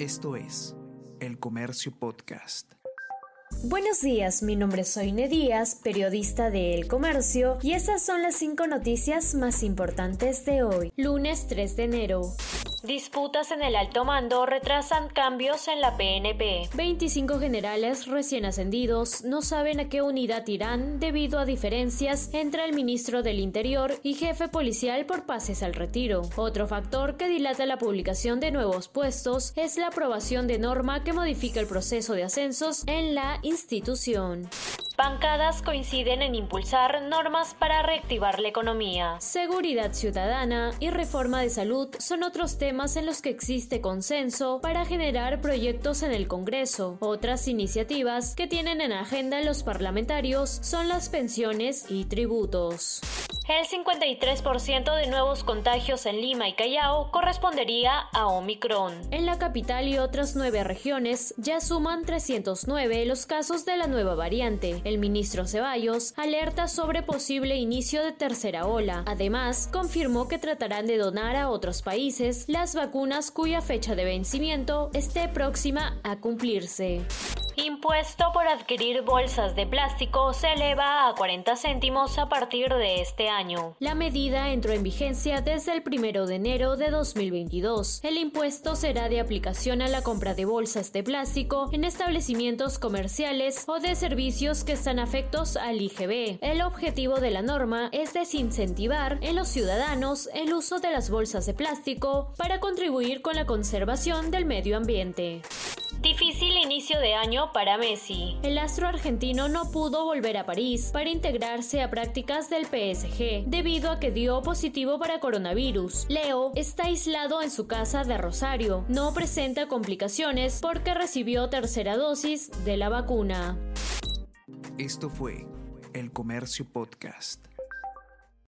Esto es El Comercio Podcast. Buenos días, mi nombre es Soine Díaz, periodista de El Comercio, y esas son las cinco noticias más importantes de hoy, lunes 3 de enero. Disputas en el alto mando retrasan cambios en la PNP. 25 generales recién ascendidos no saben a qué unidad irán debido a diferencias entre el ministro del Interior y jefe policial por pases al retiro. Otro factor que dilata la publicación de nuevos puestos es la aprobación de norma que modifica el proceso de ascensos en la institución. Bancadas coinciden en impulsar normas para reactivar la economía. Seguridad ciudadana y reforma de salud son otros temas en los que existe consenso para generar proyectos en el Congreso. Otras iniciativas que tienen en agenda los parlamentarios son las pensiones y tributos. El 53% de nuevos contagios en Lima y Callao correspondería a Omicron. En la capital y otras nueve regiones ya suman 309 los casos de la nueva variante. El ministro Ceballos alerta sobre posible inicio de tercera ola. Además, confirmó que tratarán de donar a otros países las vacunas cuya fecha de vencimiento esté próxima a cumplirse. Impuesto por adquirir bolsas de plástico se eleva a 40 céntimos a partir de este año. La medida entró en vigencia desde el 1 de enero de 2022. El impuesto será de aplicación a la compra de bolsas de plástico en establecimientos comerciales o de servicios que están afectos al IGB. El objetivo de la norma es desincentivar en los ciudadanos el uso de las bolsas de plástico para contribuir con la conservación del medio ambiente. Difícil inicio de año para Messi. El astro argentino no pudo volver a París para integrarse a prácticas del PSG debido a que dio positivo para coronavirus. Leo está aislado en su casa de Rosario. No presenta complicaciones porque recibió tercera dosis de la vacuna. Esto fue El Comercio Podcast.